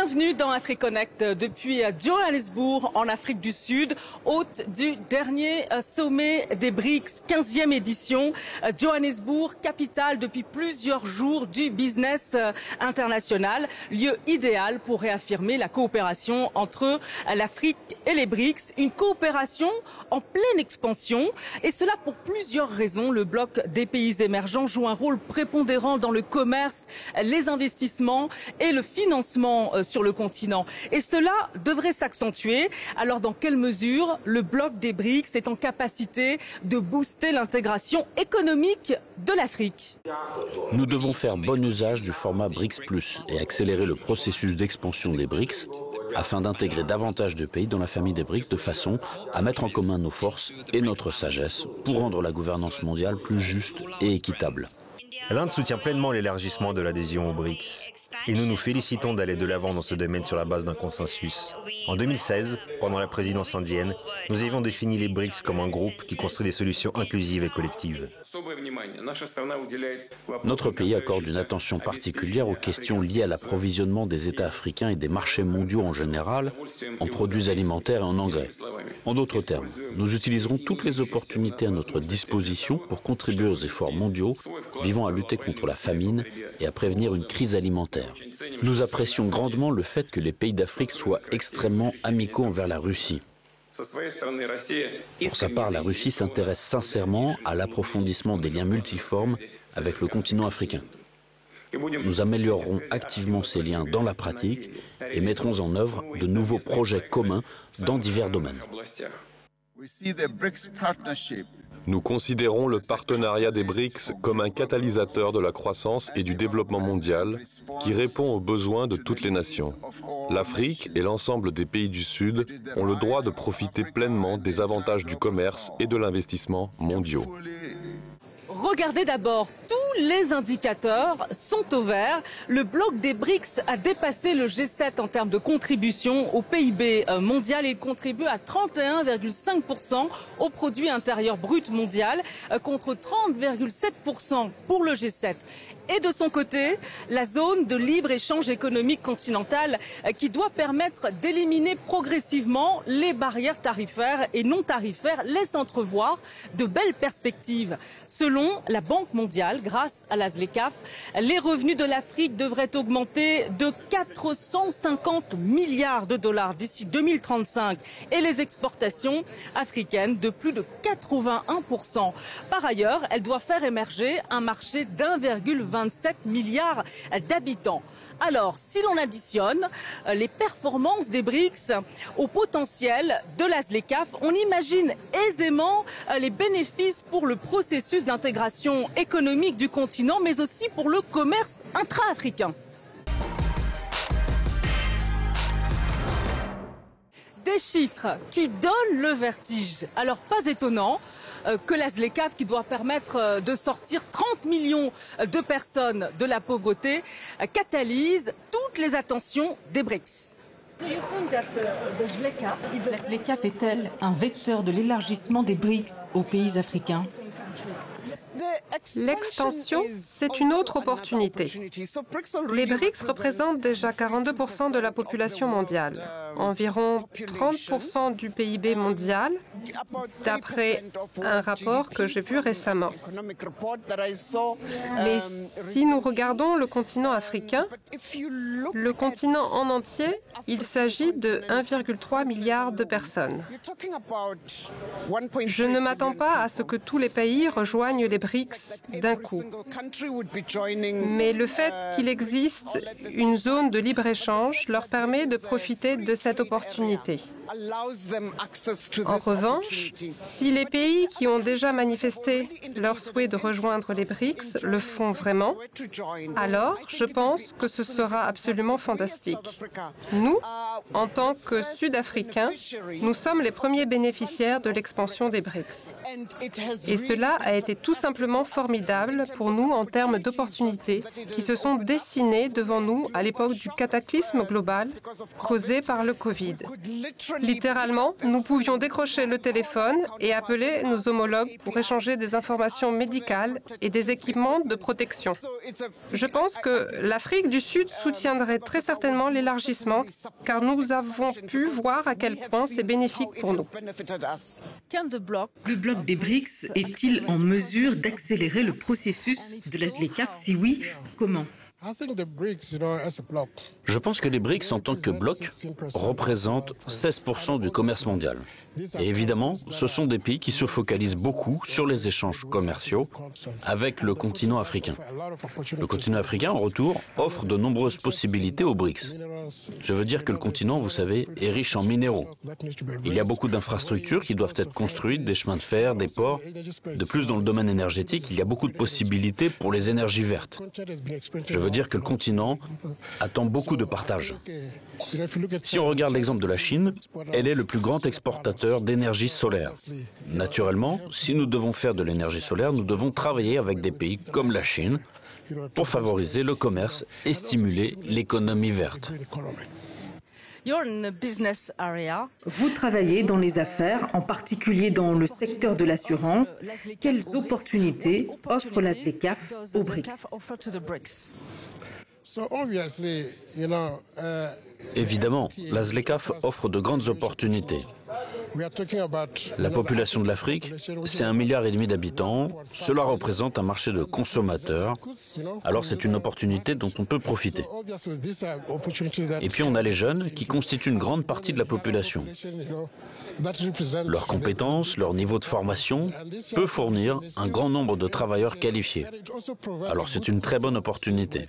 Bienvenue dans AfriConnect depuis Johannesburg en Afrique du Sud, hôte du dernier sommet des BRICS, 15e édition. Johannesburg, capitale depuis plusieurs jours du business international, lieu idéal pour réaffirmer la coopération entre l'Afrique et les BRICS, une coopération en pleine expansion et cela pour plusieurs raisons. Le bloc des pays émergents joue un rôle prépondérant dans le commerce, les investissements et le financement sur le continent. Et cela devrait s'accentuer. Alors dans quelle mesure le bloc des BRICS est en capacité de booster l'intégration économique de l'Afrique? Nous devons faire bon usage du format BRICS et accélérer le processus d'expansion des BRICS afin d'intégrer davantage de pays dans la famille des BRICS de façon à mettre en commun nos forces et notre sagesse pour rendre la gouvernance mondiale plus juste et équitable. L'Inde soutient pleinement l'élargissement de l'adhésion aux BRICS et nous nous félicitons d'aller de l'avant dans ce domaine sur la base d'un consensus. En 2016, pendant la présidence indienne, nous avions défini les BRICS comme un groupe qui construit des solutions inclusives et collectives. Notre pays accorde une attention particulière aux questions liées à l'approvisionnement des États africains et des marchés mondiaux en général, en produits alimentaires et en engrais. En d'autres termes, nous utiliserons toutes les opportunités à notre disposition pour contribuer aux efforts mondiaux visant à contre la famine et à prévenir une crise alimentaire. Nous apprécions grandement le fait que les pays d'Afrique soient extrêmement amicaux envers la Russie. Pour sa part, la Russie s'intéresse sincèrement à l'approfondissement des liens multiformes avec le continent africain. Nous améliorerons activement ces liens dans la pratique et mettrons en œuvre de nouveaux projets communs dans divers domaines. Nous considérons le partenariat des BRICS comme un catalyseur de la croissance et du développement mondial qui répond aux besoins de toutes les nations. L'Afrique et l'ensemble des pays du Sud ont le droit de profiter pleinement des avantages du commerce et de l'investissement mondiaux. Regardez d'abord, les indicateurs sont au vert. Le bloc des BRICS a dépassé le G7 en termes de contribution au PIB mondial. Il contribue à 31,5% au produit intérieur brut mondial contre 30,7% pour le G7 et de son côté la zone de libre-échange économique continentale qui doit permettre d'éliminer progressivement les barrières tarifaires et non tarifaires laisse entrevoir de belles perspectives. Selon la Banque mondiale, grâce à la ZLECAF, les revenus de l'Afrique devraient augmenter de 450 milliards de dollars d'ici 2035 et les exportations africaines de plus de 81%. Par ailleurs, elle doit faire émerger un marché d'1,20 27 milliards d'habitants. Alors, si l'on additionne les performances des BRICS au potentiel de la ZLECAF, on imagine aisément les bénéfices pour le processus d'intégration économique du continent, mais aussi pour le commerce intra-africain. Des chiffres qui donnent le vertige. Alors, pas étonnant que la ZLECAF, qui doit permettre de sortir 30 millions de personnes de la pauvreté, catalyse toutes les attentions des BRICS. La ZLECAF est-elle un vecteur de l'élargissement des BRICS aux pays africains L'extension, c'est une autre opportunité. Les BRICS représentent déjà 42% de la population mondiale, environ 30% du PIB mondial, d'après un rapport que j'ai vu récemment. Mais si nous regardons le continent africain, le continent en entier, il s'agit de 1,3 milliard de personnes. Je ne m'attends pas à ce que tous les pays rejoignent les BRICS d'un coup. Mais le fait qu'il existe une zone de libre-échange leur permet de profiter de cette opportunité. En revanche, si les pays qui ont déjà manifesté leur souhait de rejoindre les BRICS le font vraiment, alors je pense que ce sera absolument fantastique. Nous, en tant que Sud-Africains, nous sommes les premiers bénéficiaires de l'expansion des BRICS. Et cela a été tout simplement simplement formidable pour nous en termes d'opportunités qui se sont dessinées devant nous à l'époque du cataclysme global causé par le Covid. Littéralement, nous pouvions décrocher le téléphone et appeler nos homologues pour échanger des informations médicales et des équipements de protection. Je pense que l'Afrique du Sud soutiendrait très certainement l'élargissement car nous avons pu voir à quel point c'est bénéfique pour nous. Le bloc des BRICS est-il en mesure d'accélérer le processus de la ZLECAF Si oui, comment? Je pense que les BRICS en tant que bloc représentent 16% du commerce mondial. Et évidemment, ce sont des pays qui se focalisent beaucoup sur les échanges commerciaux avec le continent africain. Le continent africain, en retour, offre de nombreuses possibilités aux BRICS. Je veux dire que le continent, vous savez, est riche en minéraux. Il y a beaucoup d'infrastructures qui doivent être construites, des chemins de fer, des ports. De plus, dans le domaine énergétique, il y a beaucoup de possibilités pour les énergies vertes. Je veux dire que le continent attend beaucoup de partage. Si on regarde l'exemple de la Chine, elle est le plus grand exportateur d'énergie solaire. Naturellement, si nous devons faire de l'énergie solaire, nous devons travailler avec des pays comme la Chine pour favoriser le commerce et stimuler l'économie verte. Vous travaillez dans les affaires, en particulier dans le secteur de l'assurance. Quelles opportunités offre la SDCAF aux BRICS? Évidemment, la ZLECAF offre de grandes opportunités. La population de l'Afrique, c'est un milliard et demi d'habitants. Cela représente un marché de consommateurs. Alors c'est une opportunité dont on peut profiter. Et puis on a les jeunes qui constituent une grande partie de la population. Leurs compétences, leur niveau de formation peut fournir un grand nombre de travailleurs qualifiés. Alors c'est une très bonne opportunité.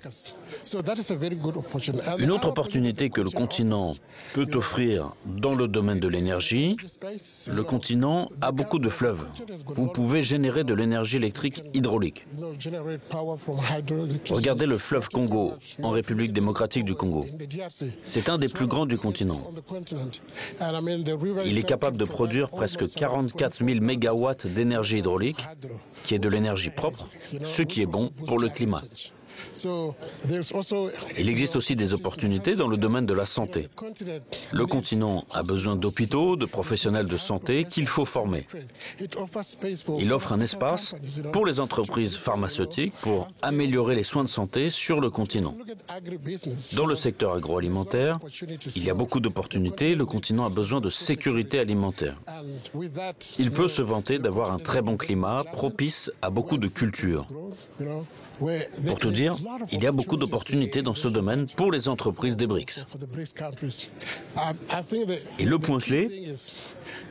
Une autre opportunité que le continent peut offrir dans le domaine de l'énergie, le continent a beaucoup de fleuves. Vous pouvez générer de l'énergie électrique hydraulique. Regardez le fleuve Congo en République démocratique du Congo. C'est un des plus grands du continent. Il est capable de produire presque 44 000 mégawatts d'énergie hydraulique, qui est de l'énergie propre, ce qui est bon pour le climat. Il existe aussi des opportunités dans le domaine de la santé. Le continent a besoin d'hôpitaux, de professionnels de santé qu'il faut former. Il offre un espace pour les entreprises pharmaceutiques pour améliorer les soins de santé sur le continent. Dans le secteur agroalimentaire, il y a beaucoup d'opportunités. Le continent a besoin de sécurité alimentaire. Il peut se vanter d'avoir un très bon climat propice à beaucoup de cultures. Pour tout dire, il y a beaucoup d'opportunités dans ce domaine pour les entreprises des BRICS. Et le point clé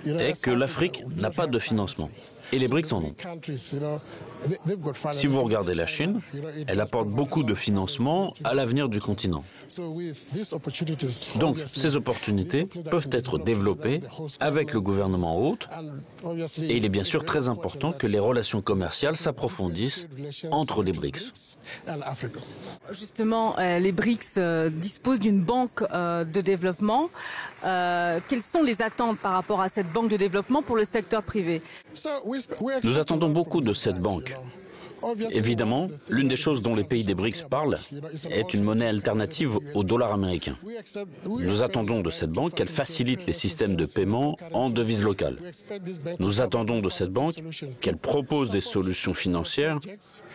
est que l'Afrique n'a pas de financement. Et les BRICS en ont. Si vous regardez la Chine, elle apporte beaucoup de financement à l'avenir du continent. Donc, ces opportunités peuvent être développées avec le gouvernement hôte et il est bien sûr très important que les relations commerciales s'approfondissent entre les BRICS. Justement, euh, les BRICS euh, disposent d'une banque euh, de développement. Quelles sont les attentes par rapport à cette banque de développement pour le secteur privé? Nous attendons beaucoup de cette banque. Évidemment, l'une des choses dont les pays des BRICS parlent est une monnaie alternative au dollar américain. Nous attendons de cette banque qu'elle facilite les systèmes de paiement en devise locale. Nous attendons de cette banque qu'elle propose des solutions financières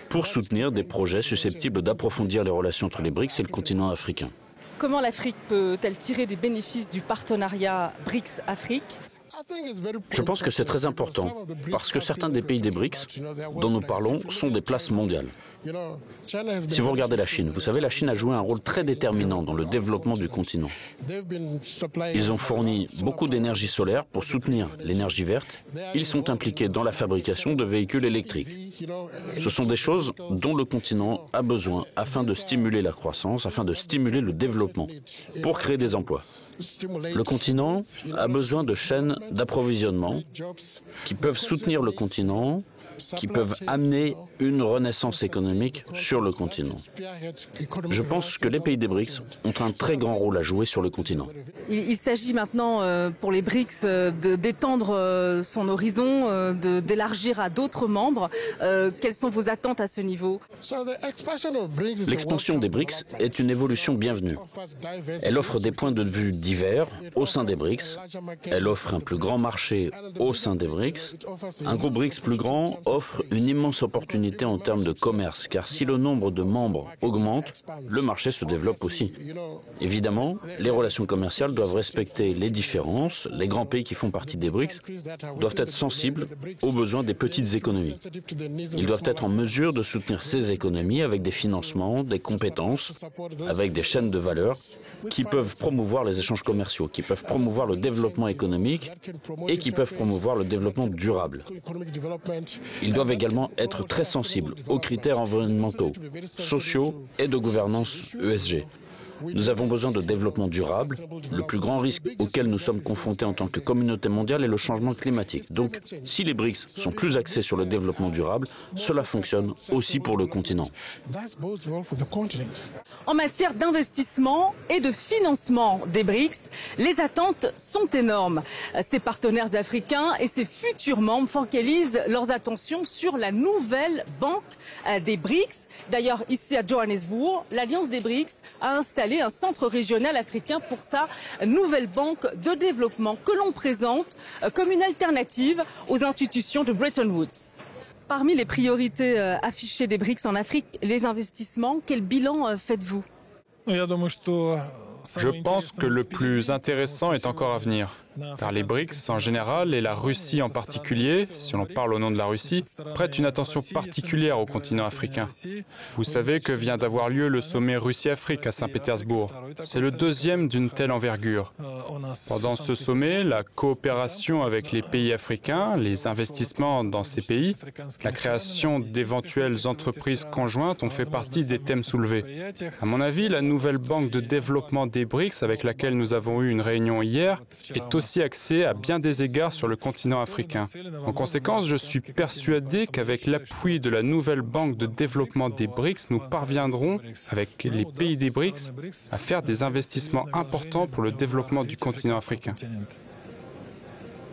pour soutenir des projets susceptibles d'approfondir les relations entre les BRICS et le continent africain. Comment l'Afrique peut-elle tirer des bénéfices du partenariat BRICS-Afrique je pense que c'est très important parce que certains des pays des BRICS dont nous parlons sont des places mondiales. Si vous regardez la Chine, vous savez, la Chine a joué un rôle très déterminant dans le développement du continent. Ils ont fourni beaucoup d'énergie solaire pour soutenir l'énergie verte. Ils sont impliqués dans la fabrication de véhicules électriques. Ce sont des choses dont le continent a besoin afin de stimuler la croissance, afin de stimuler le développement, pour créer des emplois. Le continent a besoin de chaînes d'approvisionnement qui peuvent soutenir le continent qui peuvent amener une renaissance économique sur le continent. Je pense que les pays des BRICS ont un très grand rôle à jouer sur le continent. Il, s'agit maintenant euh, pour les BRICS euh, d'étendre euh, son horizon, d'élargir à d'autres membres. Quelles sont vos attentes à ce niveau? L'expansion des BRICS est une évolution bienvenue. Elle offre des points de vue divers au sein des BRICS. Elle offre un plus grand marché au sein des BRICS. Un groupe BRICS plus grand offre une immense opportunité en termes de commerce, car si le nombre de membres augmente, le marché se développe aussi. Évidemment, les relations commerciales doivent respecter les différences. Les grands pays qui font partie des BRICS doivent être sensibles aux besoins des petites économies. Ils doivent être en mesure de soutenir ces économies avec des financements, des compétences, avec des chaînes de valeur qui peuvent promouvoir les échanges commerciaux, qui peuvent promouvoir le développement économique et qui peuvent promouvoir le développement durable. Ils doivent également être très sensibles aux critères environnementaux, sociaux et de gouvernance ESG. Nous avons besoin de développement durable. Le plus grand risque auquel nous sommes confrontés en tant que communauté mondiale est le changement climatique. Donc, si les BRICS sont plus axés sur le développement durable, cela fonctionne aussi pour le continent. En matière d'investissement et de financement des BRICS, les attentes sont énormes. Ces partenaires africains et ces futurs membres focalisent leurs attentions sur la nouvelle banque euh, des BRICS. D'ailleurs, ici à Johannesburg, l'Alliance des BRICS a installé un centre régional africain pour sa nouvelle banque de développement que l'on présente euh, comme une alternative aux institutions de Bretton Woods. Parmi les priorités euh, affichées des BRICS en Afrique, les investissements, quel bilan faites-vous? Je pense que le plus intéressant est encore à venir, car les BRICS en général et la Russie en particulier, si l'on parle au nom de la Russie, prêtent une attention particulière au continent africain. Vous savez que vient d'avoir lieu le sommet Russie-Afrique à Saint-Pétersbourg. C'est le deuxième d'une telle envergure. Pendant ce sommet, la coopération avec les pays africains, les investissements dans ces pays, la création d'éventuelles entreprises conjointes ont fait partie des thèmes soulevés. À mon avis, la nouvelle banque de développement des BRICS, avec laquelle nous avons eu une réunion hier, est aussi axée à bien des égards sur le continent africain. En conséquence, je suis persuadé qu'avec l'appui de la nouvelle banque de développement des BRICS, nous parviendrons, avec les pays des BRICS, à faire des investissements importants pour le développement du continent africain.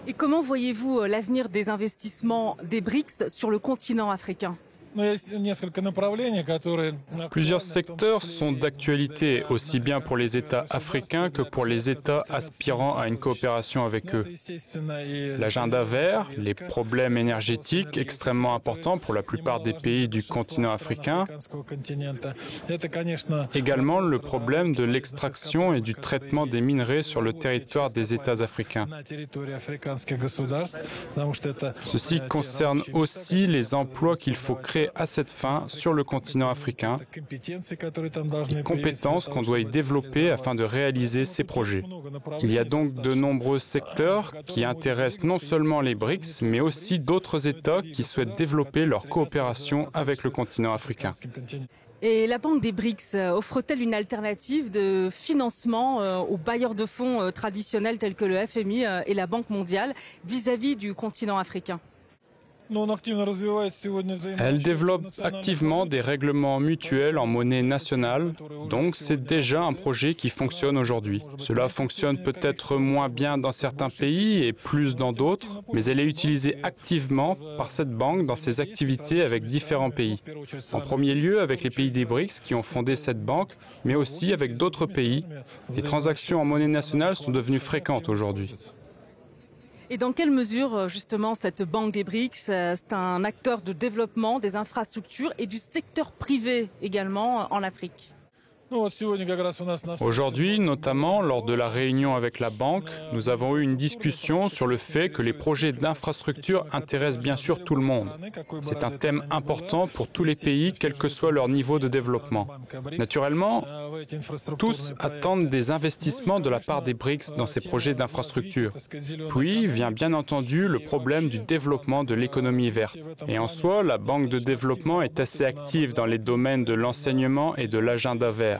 Et comment voyez-vous euh, l'avenir des investissements des BRICS sur le continent africain? Plusieurs secteurs sont d'actualité aussi bien pour les États africains que pour les États aspirant à une coopération avec eux. L'agenda vert, les problèmes énergétiques extrêmement importants pour la plupart des pays du continent africain, également le problème de l'extraction et du traitement des minerais sur le territoire des États africains. Ceci concerne aussi les emplois qu'il faut créer à cette fin sur le continent africain, les compétences qu'on doit y développer afin de réaliser ces projets. Il y a donc de nombreux secteurs qui intéressent non seulement les BRICS, mais aussi d'autres États qui souhaitent développer leur coopération avec le continent africain. Et la Banque des BRICS euh, offre-t-elle une alternative de financement euh, aux bailleurs de fonds euh, traditionnels tels que le FMI et la Banque mondiale vis-à-vis -vis du continent africain? Elle développe activement des règlements mutuels en monnaie nationale, donc c'est déjà un projet qui fonctionne aujourd'hui. Cela fonctionne peut-être moins bien dans certains pays et plus dans d'autres, mais elle est utilisée activement par cette banque dans ses activités avec différents pays. En premier lieu avec les pays des BRICS qui ont fondé cette banque, mais aussi avec d'autres pays. Les transactions en monnaie nationale sont devenues fréquentes aujourd'hui. Et dans quelle mesure, euh, justement, cette banque des BRICS, c'est un acteur de développement des infrastructures et du secteur privé également euh, en Afrique? Aujourd'hui, notamment lors de la réunion avec la banque, nous avons eu une discussion sur le fait que les projets d'infrastructure intéressent bien sûr tout le monde. C'est un thème important pour tous les pays, quel que soit leur niveau de développement. Naturellement, tous attendent des investissements de la part des BRICS dans ces projets d'infrastructure. Puis vient bien entendu le problème du développement de l'économie verte. Et en soi, la Banque de développement est assez active dans les domaines de l'enseignement et de l'agenda vert.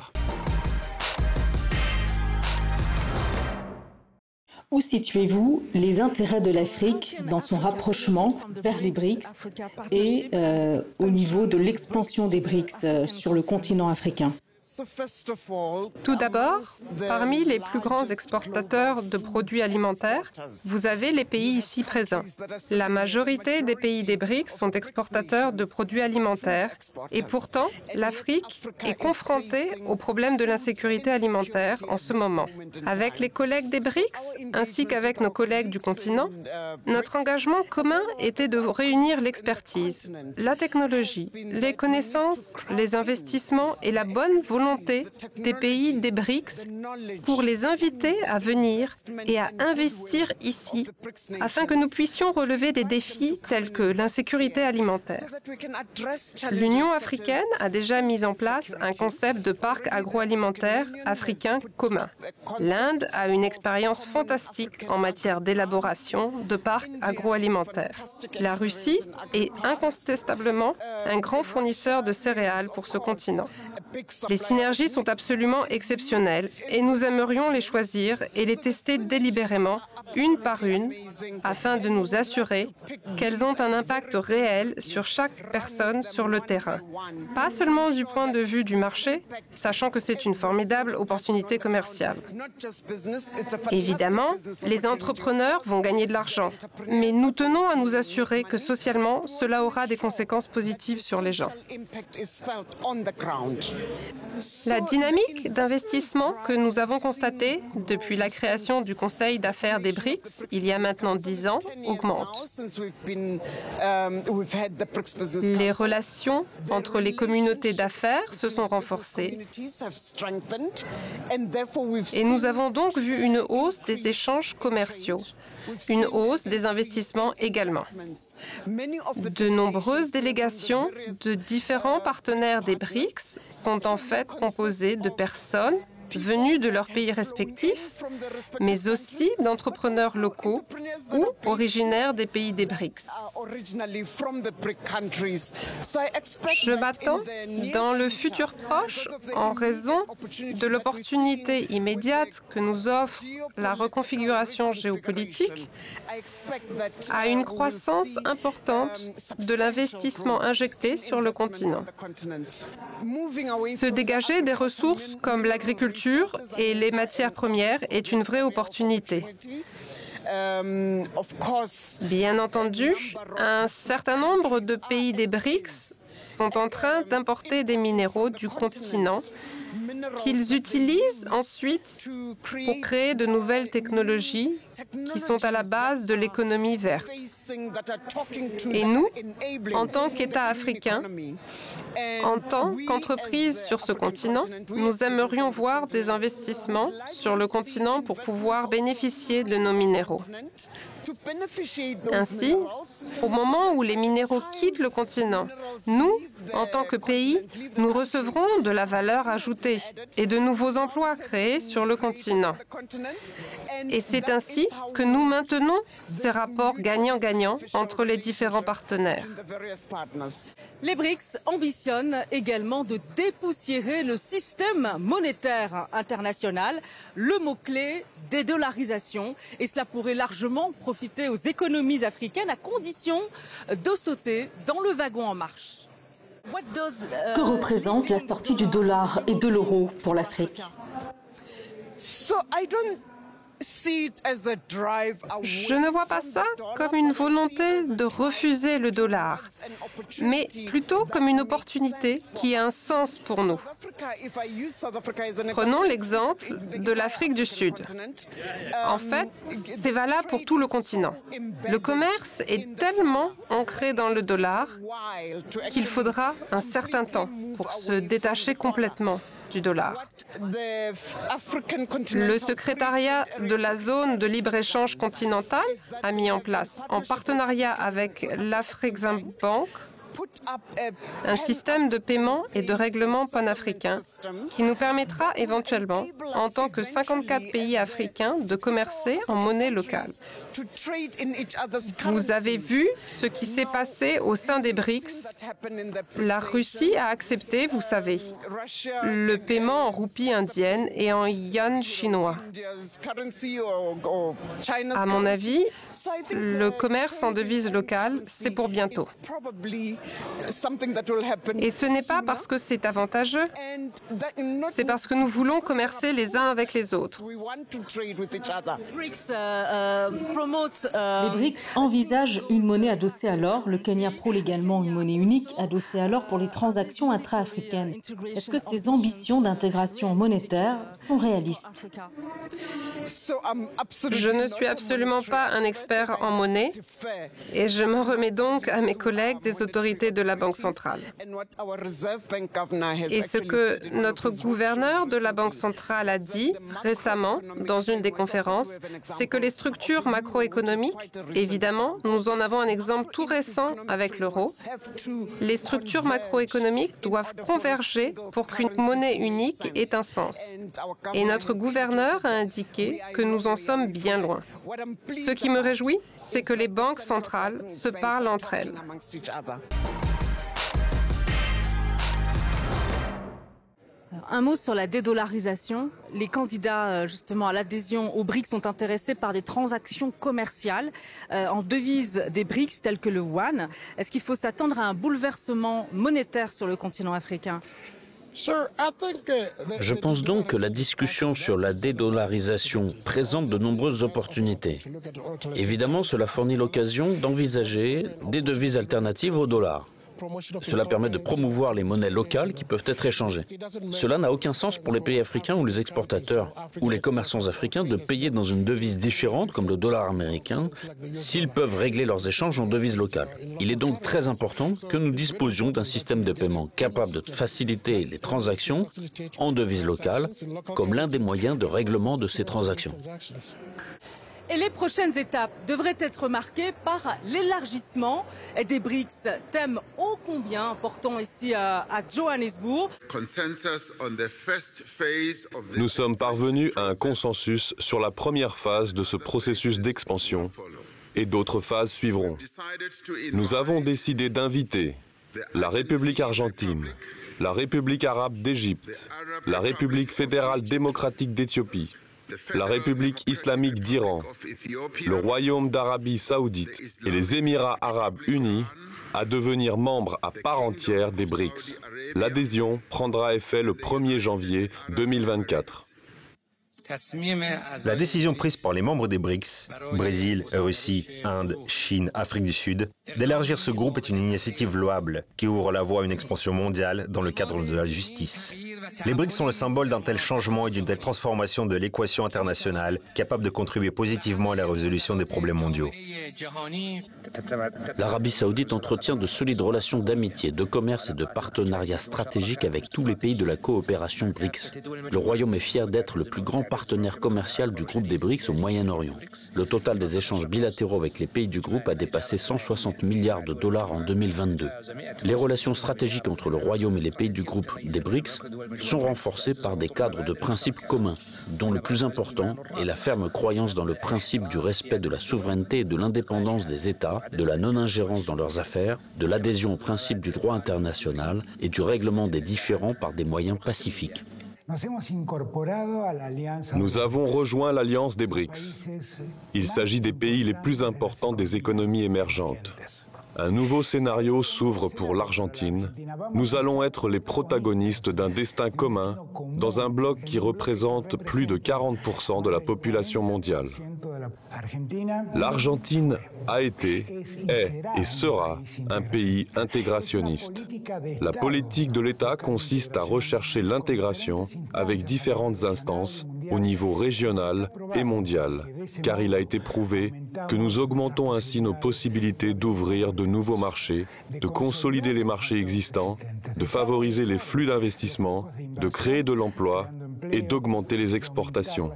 Où situez-vous les intérêts de l'Afrique dans son rapprochement vers les BRICS et euh, au niveau de l'expansion des BRICS euh, sur le continent africain? Tout d'abord, parmi les plus grands exportateurs de produits alimentaires, vous avez les pays ici présents. La majorité des pays des BRICS sont exportateurs de produits alimentaires. Et pourtant, l'Afrique est confrontée au problème de l'insécurité alimentaire en ce moment. Avec les collègues des BRICS ainsi qu'avec nos collègues du continent, notre engagement commun était de réunir l'expertise, la technologie, les connaissances, les investissements et la bonne volonté des pays des BRICS pour les inviter à venir et à investir ici afin que nous puissions relever des défis tels que l'insécurité alimentaire. L'Union africaine a déjà mis en place un concept de parc agroalimentaire africain commun. L'Inde a une expérience fantastique en matière d'élaboration de parcs agroalimentaires. La Russie est incontestablement un grand fournisseur de céréales pour ce continent. Les synergies sont absolument exceptionnelles et nous aimerions les choisir et les tester délibérément, une par une, afin de nous assurer qu'elles ont un impact réel sur chaque personne sur le terrain. Pas seulement du point de vue du marché, sachant que c'est une formidable opportunité commerciale. Évidemment, les entrepreneurs vont gagner de l'argent, mais nous tenons à nous assurer que socialement, cela aura des conséquences positives sur les gens. La dynamique d'investissement que nous avons constatée depuis la création du Conseil d'affaires des BRICS il y a maintenant dix ans augmente. Les relations entre les communautés d'affaires se sont renforcées et nous avons donc vu une hausse des échanges commerciaux une hausse des investissements également. De nombreuses délégations de différents partenaires des BRICS sont en fait composées de personnes venus de leurs pays respectifs, mais aussi d'entrepreneurs locaux ou originaires des pays des BRICS. Je m'attends, dans le futur proche, en raison de l'opportunité immédiate que nous offre la reconfiguration géopolitique, à une croissance importante de l'investissement injecté sur le continent. Se dégager des ressources comme l'agriculture et les matières premières est une vraie opportunité. Bien entendu, un certain nombre de pays des BRICS sont en train d'importer des minéraux du continent qu'ils utilisent ensuite pour créer de nouvelles technologies qui sont à la base de l'économie verte. Et nous, en tant qu'État africain, en tant qu'entreprise sur ce continent, nous aimerions voir des investissements sur le continent pour pouvoir bénéficier de nos minéraux. Ainsi, au moment où les minéraux quittent le continent, nous, en tant que pays, nous recevrons de la valeur ajoutée et de nouveaux emplois créés sur le continent. Et c'est ainsi que nous maintenons ces rapports gagnant-gagnant entre les différents partenaires. Les BRICS ambitionnent également de dépoussiérer le système monétaire international, le mot-clé dédollarisation, et cela pourrait largement profiter aux économies africaines à condition de sauter dans le wagon en marche. Que représente la sortie du dollar et de l'euro pour l'Afrique? Je ne vois pas ça comme une volonté de refuser le dollar, mais plutôt comme une opportunité qui a un sens pour nous. Prenons l'exemple de l'Afrique du Sud. En fait, c'est valable pour tout le continent. Le commerce est tellement ancré dans le dollar qu'il faudra un certain temps pour se détacher complètement Le secrétariat de la zone de libre-échange continentale a mis en place, en partenariat avec l'Afrexim Bank, un système de paiement et de règlement panafricain qui nous permettra éventuellement, en tant que 54 pays africains, de commercer en monnaie locale. Vous avez vu ce qui s'est passé au sein des BRICS. La Russie a accepté, vous savez, le paiement en roupies indiennes et en yuan chinois. À mon avis, le commerce en devises locales, c'est pour bientôt. Et ce n'est pas parce que c'est avantageux, c'est parce que nous voulons commercer les uns avec les autres. Les BRICS envisagent une monnaie adossée à l'or. Le Kenya prône également une monnaie unique adossée à l'or pour les transactions intra-africaines. Est-ce que ces ambitions d'intégration monétaire sont réalistes? Je ne suis absolument pas un expert en monnaie et je me remets donc à mes collègues des autorités de la Banque centrale. Et ce que notre gouverneur de la Banque centrale a dit récemment dans une des conférences, c'est que les structures macroéconomiques, évidemment, nous en avons un exemple tout récent avec l'euro, les structures macroéconomiques doivent converger pour qu'une monnaie unique ait un sens. Et notre gouverneur a indiqué que nous en sommes bien loin. Ce qui me réjouit, c'est que les banques centrales se parlent entre elles. Un mot sur la dédollarisation. Les candidats euh, justement à l'adhésion aux BRICS sont intéressés par des transactions commerciales euh, en devises des BRICS telles que le yuan. Est-ce qu'il faut s'attendre à un bouleversement monétaire sur le continent africain? Je pense donc que la discussion sur la dédollarisation présente de nombreuses opportunités. Évidemment, cela fournit l'occasion d'envisager des devises alternatives au dollar. Cela permet de promouvoir les monnaies locales qui peuvent être échangées. Cela n'a aucun sens pour les pays africains ou les exportateurs ou les commerçants africains de payer dans une devise différente comme le dollar américain s'ils peuvent régler leurs échanges en devise locale. Il est donc très important que nous disposions d'un système de paiement capable de faciliter les transactions en devise locale comme l'un des moyens de règlement de ces transactions. Et les prochaines étapes devraient être marquées par l'élargissement des BRICS, thème ô combien important ici à, Johannesburg. Nous sommes parvenus à un consensus sur la première phase de ce processus d'expansion et d'autres phases suivront. Nous avons décidé d'inviter la République argentine, la République arabe d'Égypte, la République fédérale démocratique d'Éthiopie, la République islamique d'Iran, le Royaume d'Arabie saoudite et les Émirats arabes unis à devenir membres à part entière des BRICS. L'adhésion prendra effet le 1er janvier 2024. La décision prise par les membres des BRICS, Brésil, Russie, Inde, Chine, Afrique du Sud, d'élargir ce groupe est une initiative louable qui ouvre la voie à une expansion mondiale dans le cadre de la justice. Les BRICS sont le symbole d'un tel changement et d'une telle transformation de l'équation internationale capable de contribuer positivement à la résolution des problèmes mondiaux. L'Arabie saoudite entretient de solides relations d'amitié, de commerce et de partenariat stratégique avec tous les pays de la coopération BRICS. Le Royaume est fier d'être le plus grand partenaire commercial du groupe des BRICS au Moyen-Orient. Le total des échanges bilatéraux avec les pays du groupe a dépassé 160 milliards de dollars en 2022. Les relations stratégiques entre le Royaume et les pays du groupe des BRICS sont renforcées par des cadres de principes communs, dont le plus important est la ferme croyance dans le principe du respect de la souveraineté et de l'indépendance des États, de la non-ingérence dans leurs affaires, de l'adhésion au principe du droit international et du règlement des différends par des moyens pacifiques. Nous avons rejoint l'alliance des BRICS. Il s'agit des pays les plus importants des économies émergentes. Un nouveau scénario s'ouvre pour l'Argentine. Nous allons être les protagonistes d'un destin commun dans un bloc qui représente plus de 40% de la population mondiale. L'Argentine a été, est et sera un pays intégrationniste. La politique de l'État consiste à rechercher l'intégration avec différentes instances au niveau régional et mondial, car il a été prouvé que nous augmentons ainsi nos possibilités d'ouvrir de nouveaux marchés, de consolider les marchés existants, de favoriser les flux d'investissement, de créer de l'emploi et d'augmenter les exportations.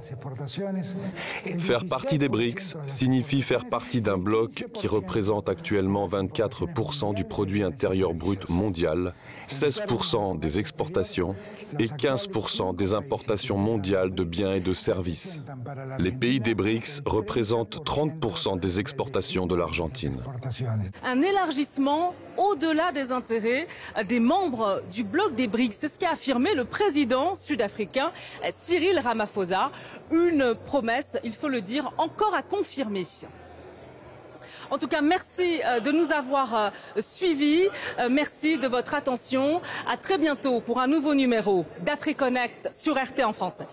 Faire partie des BRICS signifie faire partie d'un bloc qui représente actuellement 24% du produit intérieur brut mondial, 16% des exportations et 15% des importations mondiales de biens et de services. Les pays des BRICS représentent 30% des exportations de l'Argentine. Un élargissement au-delà des intérêts des membres du bloc des BRICS. C'est ce qu'a affirmé le président sud-africain Cyril Ramaphosa. Une promesse, il faut le dire, encore à confirmer. En tout cas, merci euh, de nous avoir euh, suivis. Euh, merci de votre attention. À très bientôt pour un nouveau numéro d'AfriConnect sur RT en français.